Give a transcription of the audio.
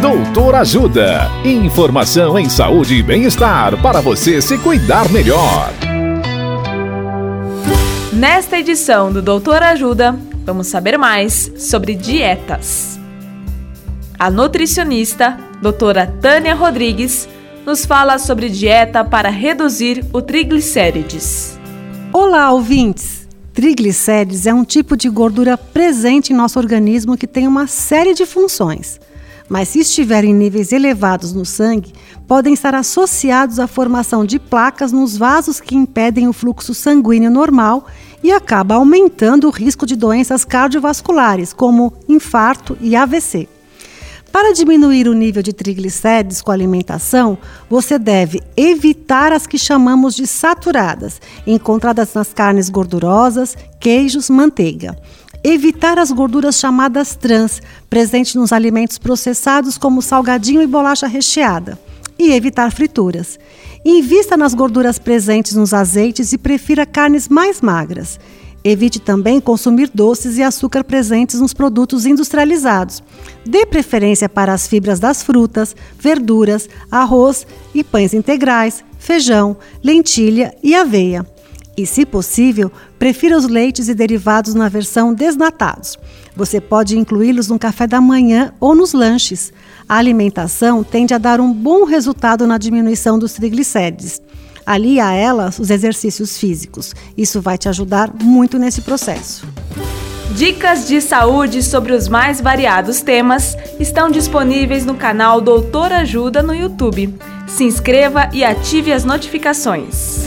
Doutor Ajuda. Informação em saúde e bem-estar para você se cuidar melhor. Nesta edição do Doutor Ajuda, vamos saber mais sobre dietas. A nutricionista, doutora Tânia Rodrigues, nos fala sobre dieta para reduzir o triglicérides. Olá, ouvintes! Triglicérides é um tipo de gordura presente em nosso organismo que tem uma série de funções. Mas se estiver em níveis elevados no sangue, podem estar associados à formação de placas nos vasos que impedem o fluxo sanguíneo normal e acaba aumentando o risco de doenças cardiovasculares, como infarto e AVC. Para diminuir o nível de triglicérides com a alimentação, você deve evitar as que chamamos de saturadas, encontradas nas carnes gordurosas, queijos, manteiga. Evitar as gorduras chamadas trans, presentes nos alimentos processados como salgadinho e bolacha recheada. E evitar frituras. Invista nas gorduras presentes nos azeites e prefira carnes mais magras. Evite também consumir doces e açúcar presentes nos produtos industrializados. Dê preferência para as fibras das frutas, verduras, arroz e pães integrais, feijão, lentilha e aveia. E, se possível, prefira os leites e derivados na versão desnatados. Você pode incluí-los no café da manhã ou nos lanches. A alimentação tende a dar um bom resultado na diminuição dos triglicérides. Ali a elas os exercícios físicos. Isso vai te ajudar muito nesse processo. Dicas de saúde sobre os mais variados temas estão disponíveis no canal Doutor Ajuda no YouTube. Se inscreva e ative as notificações.